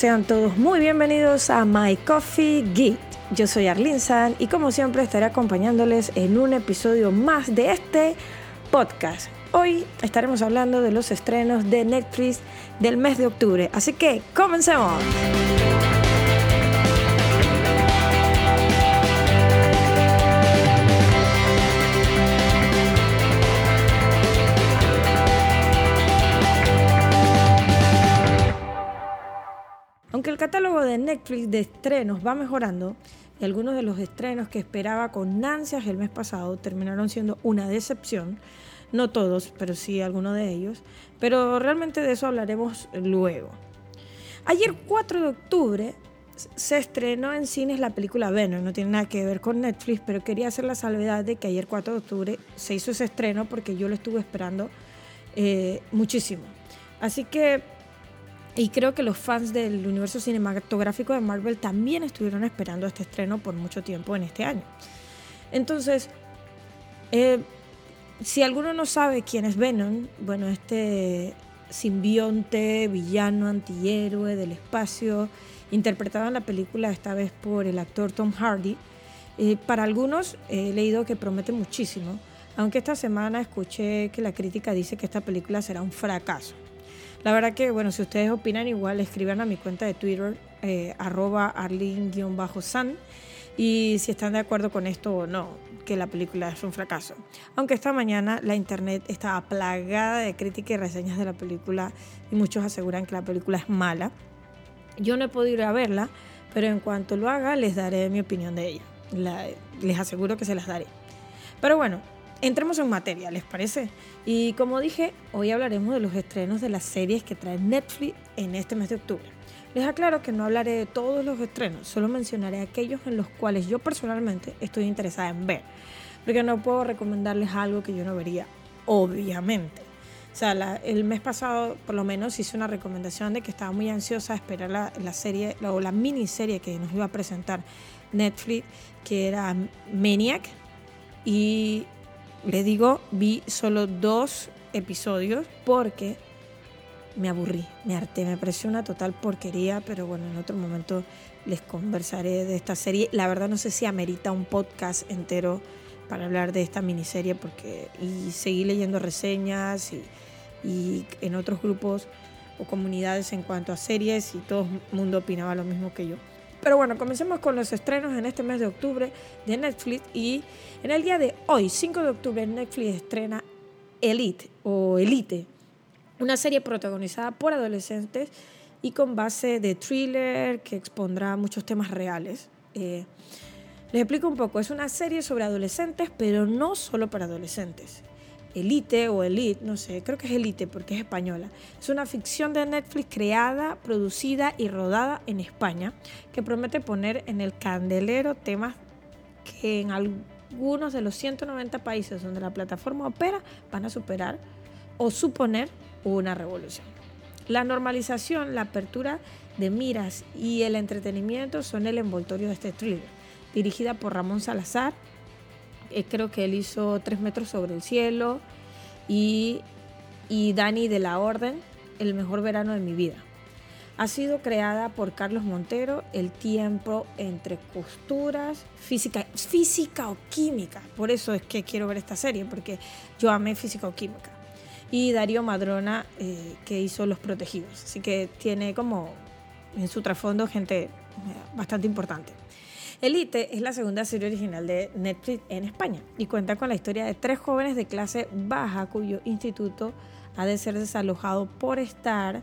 sean todos muy bienvenidos a My Coffee Geek. Yo soy Arlene San y como siempre estaré acompañándoles en un episodio más de este podcast. Hoy estaremos hablando de los estrenos de Netflix del mes de octubre, así que comencemos. Aunque el catálogo de Netflix de estrenos va mejorando, y algunos de los estrenos que esperaba con ansias el mes pasado terminaron siendo una decepción, no todos, pero sí algunos de ellos, pero realmente de eso hablaremos luego. Ayer 4 de octubre se estrenó en cines la película Venom, no tiene nada que ver con Netflix, pero quería hacer la salvedad de que ayer 4 de octubre se hizo ese estreno porque yo lo estuve esperando eh, muchísimo. Así que y creo que los fans del universo cinematográfico de Marvel también estuvieron esperando este estreno por mucho tiempo en este año. Entonces, eh, si alguno no sabe quién es Venom, bueno, este simbionte, villano, antihéroe del espacio, interpretado en la película esta vez por el actor Tom Hardy, eh, para algunos he leído que promete muchísimo, aunque esta semana escuché que la crítica dice que esta película será un fracaso. La verdad que, bueno, si ustedes opinan igual, escriban a mi cuenta de Twitter, eh, arroba arlin-san, y si están de acuerdo con esto o no, que la película es un fracaso. Aunque esta mañana la internet estaba plagada de críticas y reseñas de la película y muchos aseguran que la película es mala. Yo no he podido ir a verla, pero en cuanto lo haga les daré mi opinión de ella. les aseguro que se las daré. Pero bueno, entremos en materia, ¿les parece? Y como dije, hoy hablaremos de los estrenos de las series que trae Netflix en este mes de octubre. Les aclaro que no hablaré de todos los estrenos, solo mencionaré aquellos en los cuales yo personalmente estoy interesada en ver, porque no puedo recomendarles algo que yo no vería, obviamente. O sea, el mes pasado por lo menos hice una recomendación de que estaba muy ansiosa a esperar la, la serie o la miniserie que nos iba a presentar Netflix, que era Maniac, y les digo, vi solo dos episodios porque me aburrí, me harté, me pareció una total porquería, pero bueno, en otro momento les conversaré de esta serie. La verdad no sé si amerita un podcast entero para hablar de esta miniserie porque y seguí leyendo reseñas y, y en otros grupos o comunidades en cuanto a series y todo el mundo opinaba lo mismo que yo. Pero bueno, comencemos con los estrenos en este mes de octubre de Netflix y en el día de hoy, 5 de octubre, Netflix estrena Elite o Elite, una serie protagonizada por adolescentes y con base de thriller que expondrá muchos temas reales. Eh, les explico un poco, es una serie sobre adolescentes, pero no solo para adolescentes. Elite o Elite, no sé, creo que es Elite porque es española. Es una ficción de Netflix creada, producida y rodada en España que promete poner en el candelero temas que en algunos de los 190 países donde la plataforma opera van a superar o suponer una revolución. La normalización, la apertura de miras y el entretenimiento son el envoltorio de este thriller, dirigida por Ramón Salazar, eh, creo que él hizo Tres metros sobre el cielo y, y Dani de la Orden, El mejor verano de mi vida. Ha sido creada por Carlos Montero, El tiempo entre costuras, física, física o química. Por eso es que quiero ver esta serie, porque yo amé física o química. Y Darío Madrona, eh, que hizo Los Protegidos. Así que tiene como en su trasfondo gente eh, bastante importante. Elite es la segunda serie original de Netflix en España y cuenta con la historia de tres jóvenes de clase baja cuyo instituto ha de ser desalojado por estar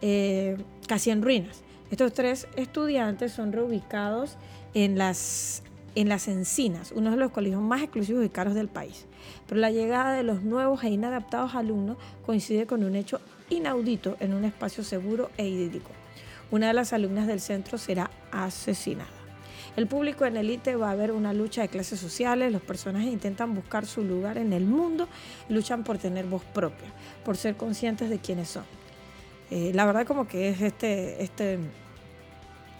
eh, casi en ruinas. Estos tres estudiantes son reubicados las, en las encinas, uno de los colegios más exclusivos y caros del país. Pero la llegada de los nuevos e inadaptados alumnos coincide con un hecho inaudito en un espacio seguro e idílico. Una de las alumnas del centro será asesinada. El público en Elite va a ver una lucha de clases sociales, los personajes intentan buscar su lugar en el mundo, luchan por tener voz propia, por ser conscientes de quiénes son. Eh, la verdad como que es este, este,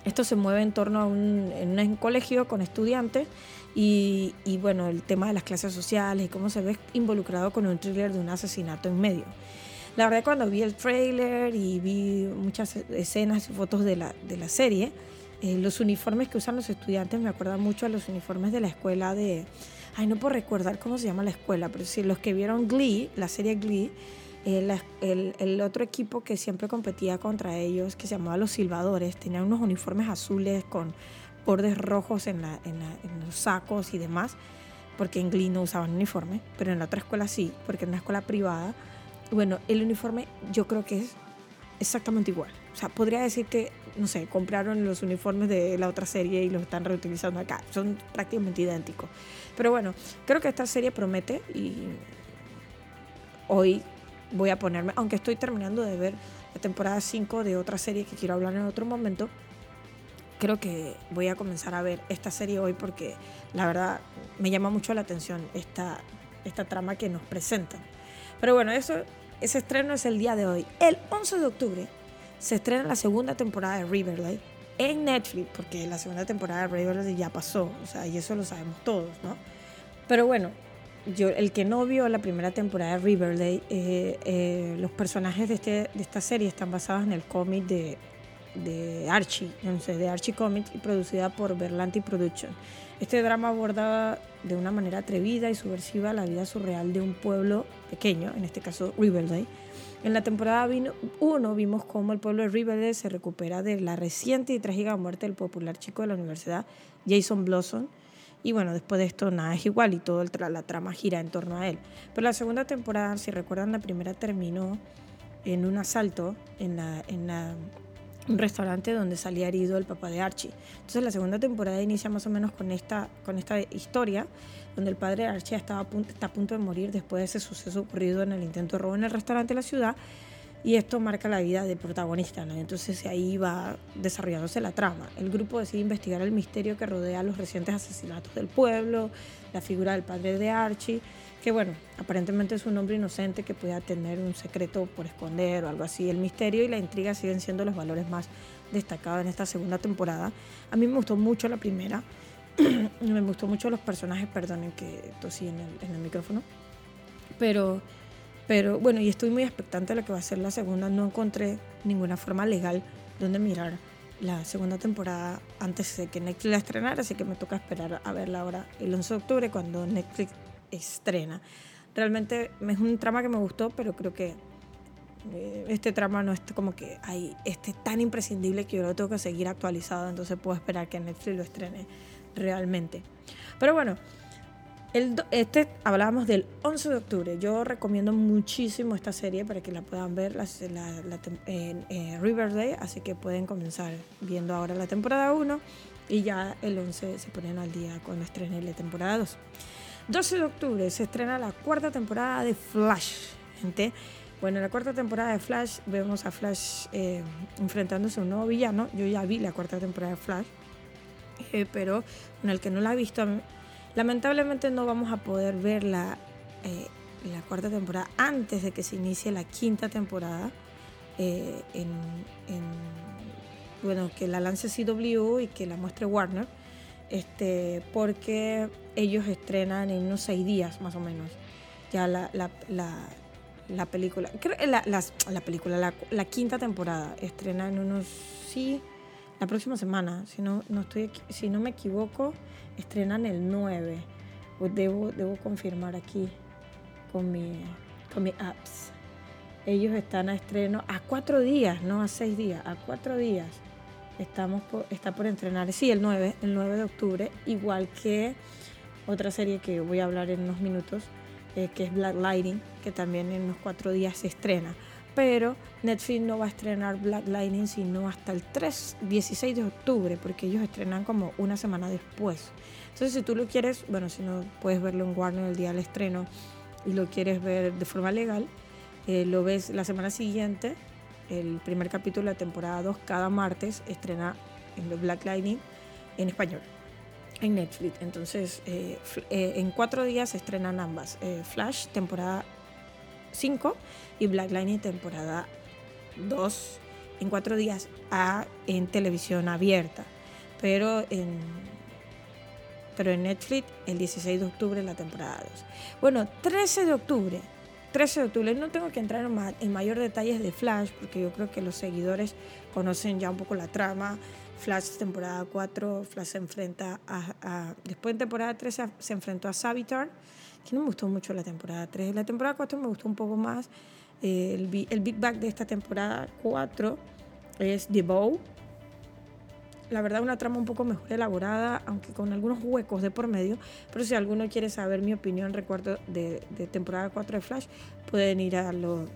esto se mueve en torno a un, en un colegio con estudiantes y, y, bueno, el tema de las clases sociales y cómo se ve involucrado con un thriller de un asesinato en medio. La verdad cuando vi el trailer y vi muchas escenas y fotos de la, de la serie, eh, los uniformes que usan los estudiantes me acuerdan mucho a los uniformes de la escuela de... Ay, no puedo recordar cómo se llama la escuela, pero sí, los que vieron Glee, la serie Glee, el, el, otro equipo que siempre competía contra ellos, que se llamaba Los Silbadores, tenían unos uniformes azules con bordes rojos en, la, en, en, los sacos y demás, porque en Glee no usaban uniforme, pero en la otra escuela sí, porque en una escuela privada, bueno, el uniforme yo creo que es exactamente igual. O sea, podría decir que, no sé, compraron los uniformes de la otra serie y los están reutilizando acá. Son prácticamente idénticos. Pero bueno, creo que esta serie promete y hoy voy a ponerme, aunque estoy terminando de ver la temporada 5 de otra serie que quiero hablar en otro momento, creo que voy a comenzar a ver esta serie hoy porque la verdad me llama mucho la atención esta, esta trama que nos presentan. Pero bueno, eso, ese estreno es el día de hoy. El 11 de octubre se estrena la segunda temporada de Riverdale en Netflix, porque la segunda temporada de Riverdale ya pasó, o sea, y eso lo sabemos todos, ¿no? Pero bueno, yo, el que no vio la primera temporada de Riverdale, eh, eh, los personajes de, este, de esta serie están basados en el cómic de, de Archie, sé, de Archie Comics y producida por Berlanti Production. Este drama aborda de una manera atrevida y subversiva la vida surreal de un pueblo pequeño, en este caso Riverdale. En la temporada 1 vimos cómo el pueblo de Riverdale se recupera de la reciente y trágica muerte del popular chico de la universidad, Jason Blossom, y bueno, después de esto nada es igual y toda la trama gira en torno a él. Pero la segunda temporada, si recuerdan, la primera terminó en un asalto en, la, en la, un restaurante donde salía herido el papá de Archie. Entonces la segunda temporada inicia más o menos con esta, con esta historia, donde el padre de Archie estaba a punto, está a punto de morir después de ese suceso ocurrido en el intento de robo en el restaurante de la ciudad y esto marca la vida del protagonista, ¿no? Entonces ahí va desarrollándose la trama. El grupo decide investigar el misterio que rodea los recientes asesinatos del pueblo, la figura del padre de Archie, que bueno, aparentemente es un hombre inocente que pueda tener un secreto por esconder o algo así. El misterio y la intriga siguen siendo los valores más destacados en esta segunda temporada. A mí me gustó mucho la primera, me gustó mucho los personajes, perdonen que tosí en el, en el micrófono, pero pero bueno, y estoy muy expectante de lo que va a ser la segunda. No encontré ninguna forma legal donde mirar la segunda temporada antes de que Netflix la estrenara, así que me toca esperar a verla ahora el 11 de octubre cuando Netflix estrena. Realmente es un trama que me gustó, pero creo que eh, este trama no es como que hay este tan imprescindible que yo lo tengo que seguir actualizado, entonces puedo esperar que Netflix lo estrene realmente. Pero bueno, este hablábamos del 11 de octubre. Yo recomiendo muchísimo esta serie para que la puedan ver la, en Riverdale, así que pueden comenzar viendo ahora la temporada 1 y ya el 11 se ponen al día cuando estrene la temporada 2. 12 de octubre se estrena la cuarta temporada de Flash, gente. Bueno, en la cuarta temporada de Flash vemos a Flash eh, enfrentándose a un nuevo villano. Yo ya vi la cuarta temporada de Flash, eh, pero en el que no la he visto Lamentablemente no vamos a poder ver la, eh, la cuarta temporada antes de que se inicie la quinta temporada. En, bueno, que la lance CW y que la muestre Warner, este, porque ellos estrenan en unos seis días más o menos ya la, la, la, película. La, la película, la, quinta temporada estrena en unos, sí, la próxima semana, si no, no, estoy, si no me equivoco estrenan el 9. Pues debo, debo confirmar aquí con mi, con mi apps. Ellos están a estreno a cuatro días, no a seis días, a cuatro días. Estamos está por estrenar, sí, el 9, el 9 de octubre, igual que otra serie que voy a hablar en unos minutos, eh, que es Black Lightning, que también en unos cuatro días se estrena pero Netflix no va a estrenar Black Lightning sino hasta el 3, 16 de octubre, porque ellos estrenan como una semana después. Entonces, si tú lo quieres, bueno, si no puedes verlo en Warner el día del estreno y lo quieres ver de forma legal, eh, lo ves la semana siguiente, el primer capítulo de la temporada 2, cada martes estrena en Black Lightning en español en Netflix. Entonces, eh, eh, en cuatro días se estrenan ambas. Flash, temporada 5 y Black Lightning temporada 2 en cuatro días a, en televisión abierta. Pero en, pero en Netflix el 16 de octubre la temporada 2. Bueno, 13 de octubre 13 de octubre. No tengo que entrar en, mayor detalles de Flash, porque yo creo que los seguidores conocen ya un poco la trama. Flash temporada 4, Flash se enfrenta a, después de temporada 3 se, enfrentó a Savitar, que no me gustó mucho la temporada 3. La temporada 4 me gustó un poco más. Eh, el, el, Big Bang de esta temporada 4 es The Bow, la verdad una trama un poco mejor elaborada, aunque con algunos huecos de por medio, pero si alguno quiere saber mi opinión, recuerdo de, temporada 4 de Flash, pueden ir a, los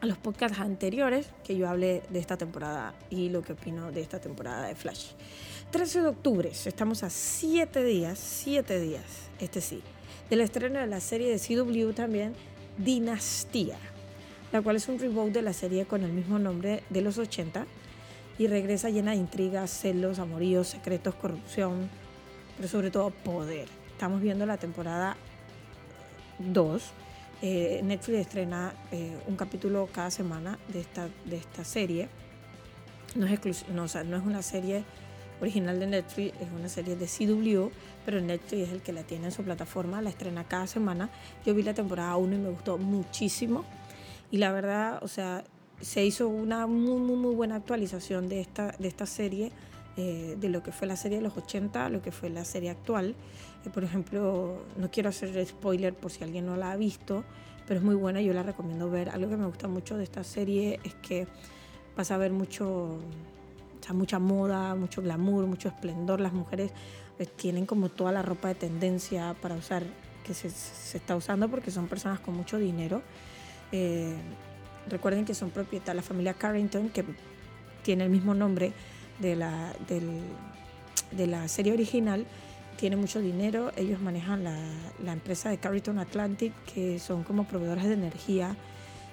a los podcasts anteriores que yo hablé de esta temporada y lo que opino de esta temporada de Flash. 13 de octubre, estamos a 7 días, 7 días, este sí, del estreno de la serie de CW también, Dinastía, la cual es un reboot de la serie con el mismo nombre de los 80 y regresa llena de intrigas, celos, amoríos, secretos, corrupción, pero sobre todo poder. Estamos viendo la temporada 2. Eh, Netflix estrena eh, un capítulo cada semana de esta, de esta serie. No es, no, no es una serie original de Netflix, es una serie de CW, pero Netflix es el que la tiene en su plataforma, la estrena cada semana. Yo vi la temporada 1 y me gustó muchísimo. Y la verdad, o sea, se hizo una muy, muy, muy buena actualización de esta, de esta serie, eh, de lo que fue la serie de los 80, lo que fue la serie actual. Eh, por ejemplo, no quiero hacer spoiler por si alguien no la ha visto, pero es muy buena, yo la recomiendo ver. Algo que me gusta mucho de esta serie es que vas a ver mucho, o mucha moda, mucho glamour, mucho esplendor. Las mujeres pues, tienen como toda la ropa de tendencia para usar, que se, se está usando porque son personas con mucho dinero. Recuerden que son propietarios, la familia Carrington, que tiene el mismo nombre de la, de la serie original, tiene mucho dinero. Ellos manejan la, la, empresa de Carrington Atlantic, que son como proveedores de energía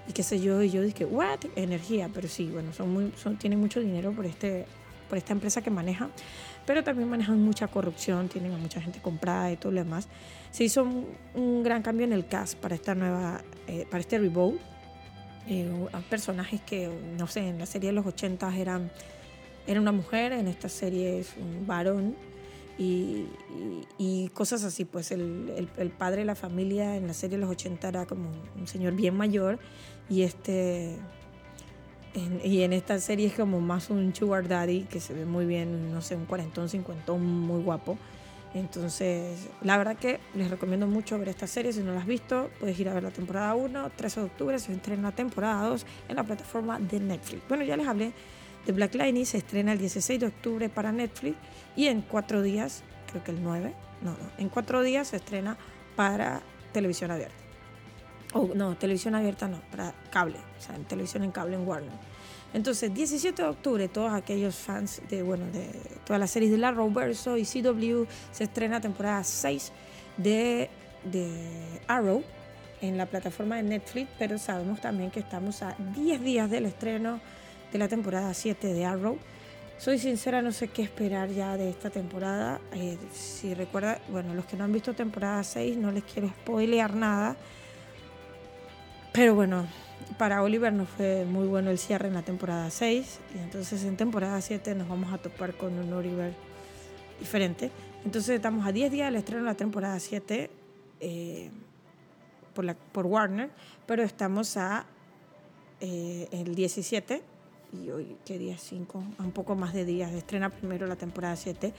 y qué sé yo. Y yo dije, ¿what? Energía. Pero sí, bueno, son muy, son, tienen mucho dinero por, este, por esta empresa que manejan. Pero también manejan mucha corrupción, tienen a mucha gente comprada y todo lo demás. Se hizo un, gran cambio en el cast para esta nueva, eh, para este reboot eh, personajes que, no sé, en la serie de los 80 eran, era una mujer, en esta serie es un varón. Y, y, cosas así, pues el, el, padre de la familia en la serie de los 80 era como un señor bien mayor y este y en esta serie es como más un sugar daddy que se ve muy bien, no sé, un cuarentón, cincuentón, muy guapo. Entonces, la verdad que les recomiendo mucho ver esta serie. Si no la has visto, puedes ir a ver la temporada 1. 13 de octubre se estrena la temporada 2 en la plataforma de Netflix. Bueno, ya les hablé de Black Lightning. Se estrena el 16 de octubre para Netflix. Y en cuatro días, creo que el 9, no, no, en cuatro días se estrena para televisión abierta. O no, televisión abierta no, para cable. O sea, televisión en cable en Warner. Entonces, 17 de octubre, todos aquellos fans de, bueno, de todas las series de la Verso y CW, se estrena temporada 6 de, de Arrow en la plataforma de Netflix, pero sabemos también que estamos a 10 días del estreno de la temporada 7 de Arrow. Soy sincera, no sé qué esperar ya de esta temporada. Eh, si recuerda, bueno, los que no han visto temporada 6, no les quiero spoilear nada. Pero bueno, para Oliver no fue muy bueno el cierre en la temporada 6 y entonces en temporada 7 nos vamos a topar con un Oliver diferente. Entonces estamos a 10 días del estreno de la temporada 7 eh, por, la, por Warner, pero estamos a eh, el 17 y hoy, ¿qué día 5? un poco más de días. Estrena primero la temporada 7.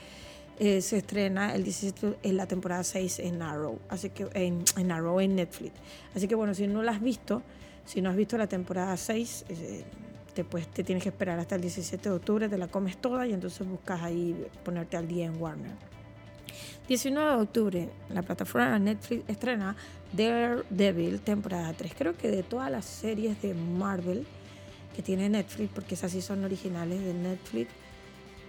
Eh, se estrena el 17 en la temporada 6 en Arrow, así que en, en Arrow en Netflix. Así que bueno, si no la has visto, si no has visto la temporada 6, eh, te, pues, te tienes que esperar hasta el 17 de octubre, te la comes toda y entonces buscas ahí ponerte al día en Warner. 19 de octubre, la plataforma Netflix estrena Daredevil temporada 3. Creo que de todas las series de Marvel que tiene Netflix, porque esas sí son originales de Netflix,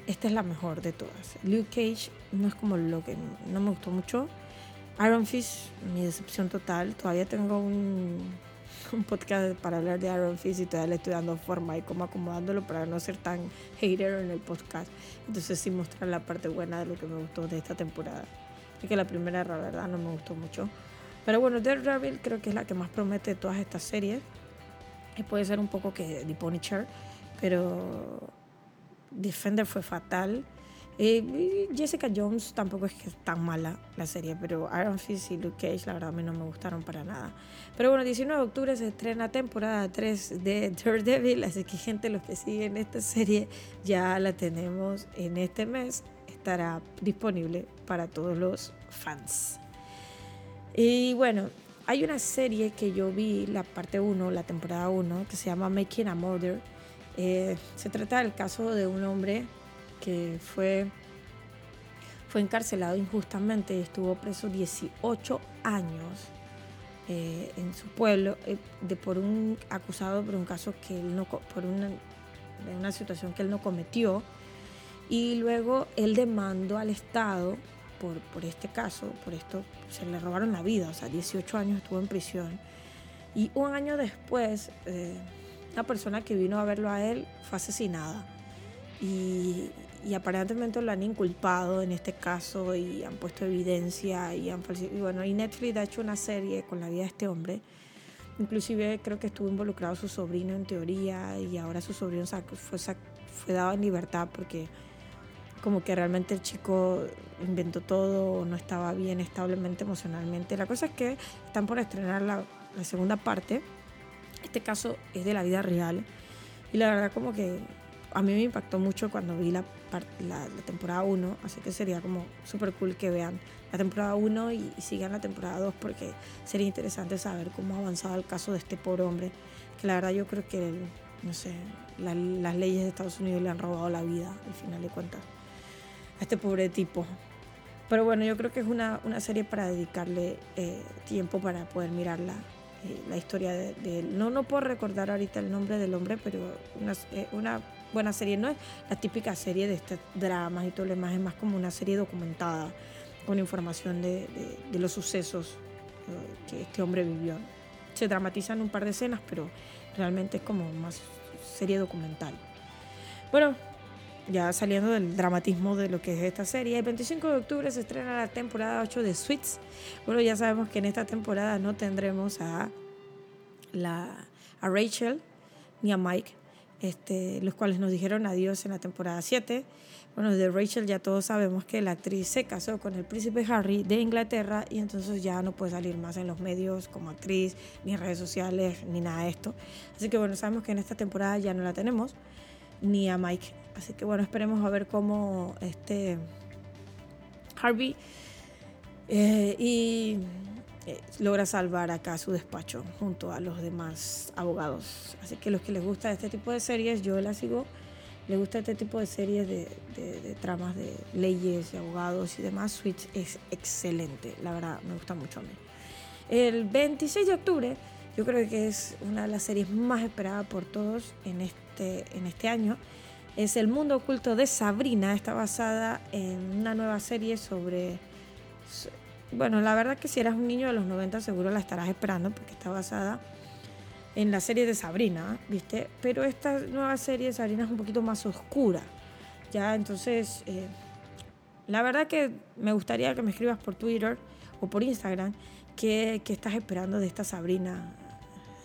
esta es la mejor de todas. Luke Cage no es como lo que no me gustó mucho. Iron Fist, mi decepción total. Todavía tengo un un podcast para hablar de Iron Fist y todavía le estoy dando forma y como acomodándolo para no ser tan hater en el podcast. Entonces sí mostrar la parte buena de lo que me gustó de esta temporada. Es que la primera, la verdad, no me gustó mucho. Pero bueno, Daredevil creo que es la que más promete de todas estas series. Y puede ser un poco que The Punisher, pero Defender fue fatal. Eh, Jessica Jones tampoco es que es tan mala la serie, pero Iron Fist y Luke Cage la verdad a mí no me gustaron para nada. Pero bueno, 19 de octubre se estrena temporada 3 de Daredevil, así que gente, los que siguen esta serie ya la tenemos en este mes, estará disponible para todos los fans. Y bueno, hay una serie que yo vi, la parte 1, la temporada 1, que se llama Making a Murder. Eh, se trata del caso de un hombre que fue, fue encarcelado injustamente y estuvo preso 18 años eh, en su pueblo eh, de, por un acusado por un caso que él no por una, una situación que él no cometió. Y luego él demandó al Estado por, por este caso, por esto se le robaron la vida, o sea, 18 años estuvo en prisión. Y un año después eh, la persona que vino a verlo a él fue asesinada. Y, y aparentemente lo han inculpado en este caso y han puesto evidencia y han y bueno y Netflix ha hecho una serie con la vida de este hombre. Inclusive creo que estuvo involucrado su sobrino en teoría y ahora su sobrino fue, fue dado en libertad porque como que realmente el chico inventó todo no estaba bien establemente emocionalmente. La cosa es que están por estrenar la, la segunda parte. Este caso es de la vida real y la verdad como que a mí me impactó mucho cuando vi la, la, temporada 1, así que sería como súper cool que vean la temporada 1 y, sigan la temporada 2 porque sería interesante saber cómo ha avanzado el caso de este pobre hombre, que la verdad yo creo que, no sé, las leyes de Estados Unidos le han robado la vida al final de cuentas a este pobre tipo. Pero bueno, yo creo que es una, una serie para dedicarle eh, tiempo para poder mirarla eh, la historia de, él. No, no puedo recordar ahorita el nombre del hombre, pero una, eh, una buena serie. No es la típica serie de este dramas y todo lo demás, es más como una serie documentada con información de, los sucesos eh, que este hombre vivió. Se dramatizan un par de escenas, pero realmente es como más serie documental. Bueno, ya saliendo del dramatismo de lo que es esta serie, el 25 de octubre se estrena la temporada 8 de Suits. Bueno, ya sabemos que en esta temporada no tendremos a, la, a Rachel ni a Mike, este, los cuales nos dijeron adiós en la temporada 7. Bueno, de Rachel ya todos sabemos que la actriz se casó con el príncipe Harry de Inglaterra y entonces ya no puede salir más en los medios como actriz, ni en redes sociales, ni nada de esto. Así que bueno, sabemos que en esta temporada ya no la tenemos, ni a Mike. Así que bueno, esperemos a ver cómo este Harvey eh, y eh, logra salvar acá su despacho junto a los demás abogados. Así que los que les gusta este tipo de series, yo la sigo, les gusta este tipo de series de, de, tramas de leyes y abogados y demás, Switch es excelente, la verdad me gusta mucho a mí. El 26 de octubre, yo creo que es una de las series más esperadas por todos en este, en este año. Es El Mundo Oculto de Sabrina, está basada en una nueva serie sobre bueno, la verdad que si eras un niño de los 90 seguro la estarás esperando porque está basada en la serie de Sabrina, ¿viste? Pero esta nueva serie de Sabrina es un poquito más oscura, ¿ya? Entonces, eh, la verdad que me gustaría que me escribas por Twitter o por Instagram qué, qué estás esperando de esta Sabrina,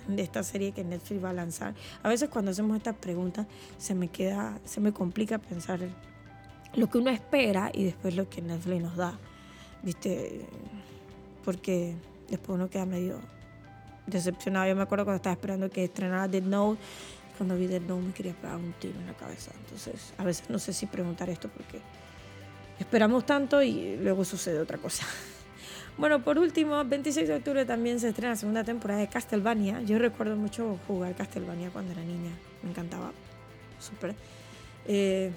de esta serie que Netflix va a lanzar. A veces cuando hacemos estas preguntas se me queda, se me complica pensar lo que uno espera y después lo que Netflix nos da. ¿Viste? Porque después uno queda medio decepcionado. Yo me acuerdo cuando estaba esperando que estrenara Dead Note, cuando vi Dead Note me quería pegar un tiro en la cabeza. Entonces, a veces no sé si preguntar esto porque esperamos tanto y luego sucede otra cosa. Bueno, por último, 26 de octubre también se estrena la segunda temporada de Castlevania. Yo recuerdo mucho jugar Castlevania cuando era niña. Me encantaba. Súper. Eh,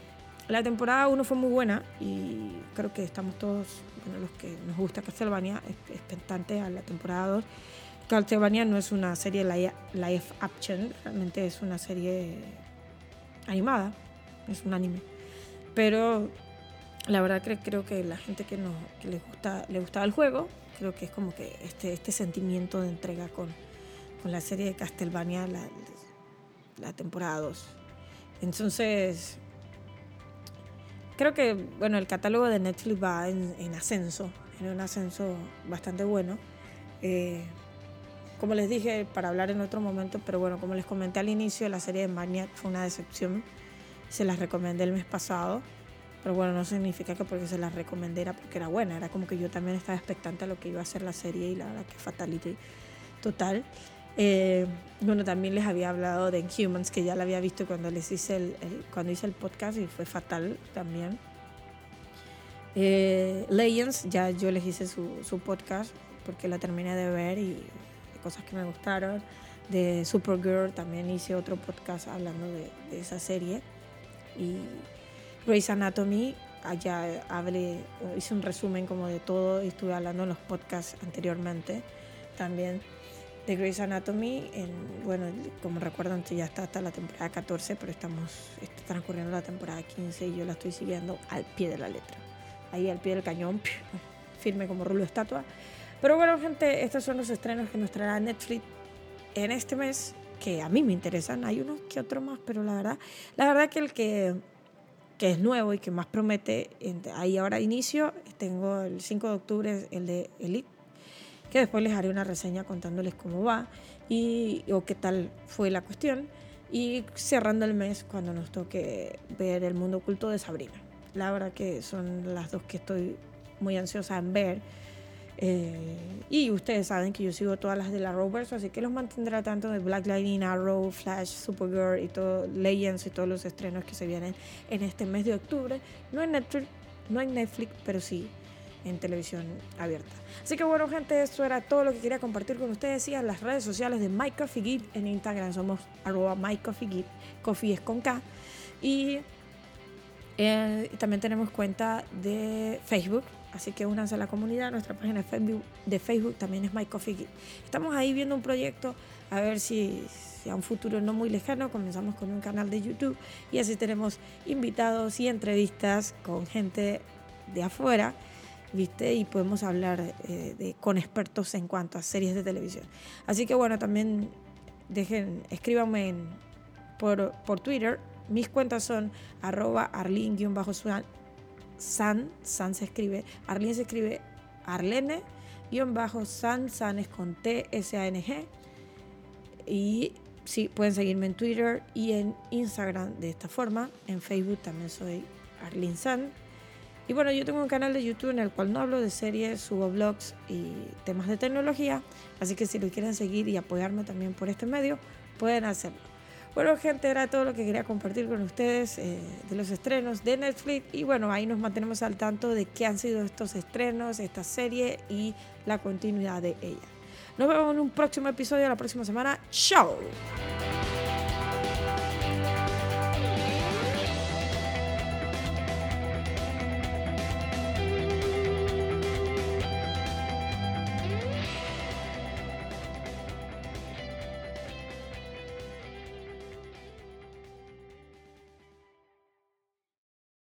la temporada 1 fue muy buena y creo que estamos todos bueno, los que nos gusta Castlevania, expectante a la temporada 2. Castlevania no es una serie live action, realmente es una serie animada, es un anime. Pero la verdad que creo que la gente que, nos, que les gusta le gustaba el juego, creo que es como que este, este sentimiento de entrega con, con la serie de Castlevania, la, la temporada 2. Entonces, creo que bueno, el catálogo de Netflix va en, ascenso, en un ascenso bastante bueno. Eh, como les dije, para hablar en otro momento, pero bueno, como les comenté al inicio, la serie de Maniac fue una decepción. Se las recomendé el mes pasado. Pero bueno, no significa que porque se la recomendé era porque era buena. Era como que yo también estaba expectante a lo que iba a ser la serie y la verdad que Fatality total. Eh, bueno, también les había hablado de Inhumans, que ya la había visto cuando les hice el, cuando hice el podcast y fue fatal también. Eh, Legends, ya yo les hice su, su, podcast porque la terminé de ver y cosas que me gustaron. De Supergirl también hice otro podcast hablando de, de esa serie. Y Grey's Anatomy, allá hablé, hice un resumen como de todo y estuve hablando en los podcasts anteriormente también de Grey's Anatomy. En, bueno, como recuerdan, ya está hasta la temporada 14, pero estamos está transcurriendo la temporada 15 y yo la estoy siguiendo al pie de la letra. Ahí al pie del cañón, firme como rulo de estatua. Pero bueno, gente, estos son los estrenos que nos traerá Netflix en este mes, que a mí me interesan. Hay unos que otros más, pero la verdad, la verdad que el que, que es nuevo y que más promete, ahí ahora inicio, tengo el 5 de octubre el de Elite que después les haré una reseña contándoles cómo va y, o qué tal fue la cuestión. Y cerrando el mes cuando nos toque ver el mundo oculto de Sabrina. La verdad que son las dos que estoy muy ansiosa en ver. Eh, y ustedes saben que yo sigo todas las de la Rovers, así que los mantendrá tanto de Black Lightning, Arrow, Flash, Supergirl y todo, Legends y todos los estrenos que se vienen en este mes de octubre. No en Netflix, no en Netflix, pero sí en televisión abierta. Así que bueno, gente, esto era todo lo que quería compartir con ustedes. En las redes sociales de My Coffee en Instagram somos arroba Coffee Coffee es con K. Y eh, también tenemos cuenta de Facebook, así que únanse a la comunidad. Nuestra página de Facebook, también es My Coffee Estamos ahí viendo un proyecto a ver si, si, a un futuro no muy lejano comenzamos con un canal de YouTube y así tenemos invitados y entrevistas con gente de afuera ¿viste? Y podemos hablar eh, de, con expertos en cuanto a series de televisión. Así que bueno, también dejen, escríbanme por, por Twitter. Mis cuentas son arroba arlene-san, san se escribe, arlene se escribe arlene, bajo san, san es con T, S, A, N, G. Y sí, pueden seguirme en Twitter y en Instagram de esta forma. En Facebook también soy Arlene San. Y bueno, yo tengo un canal de YouTube en el cual no hablo de series, subo blogs y temas de tecnología, así que si lo quieren seguir y apoyarme también por este medio, pueden hacerlo. Bueno, gente, era todo lo que quería compartir con ustedes eh, de los estrenos de Netflix. Y bueno, ahí nos mantenemos al tanto de qué han sido estos estrenos, esta serie y la continuidad de ella. Nos vemos en un próximo episodio la próxima semana. ¡Chao!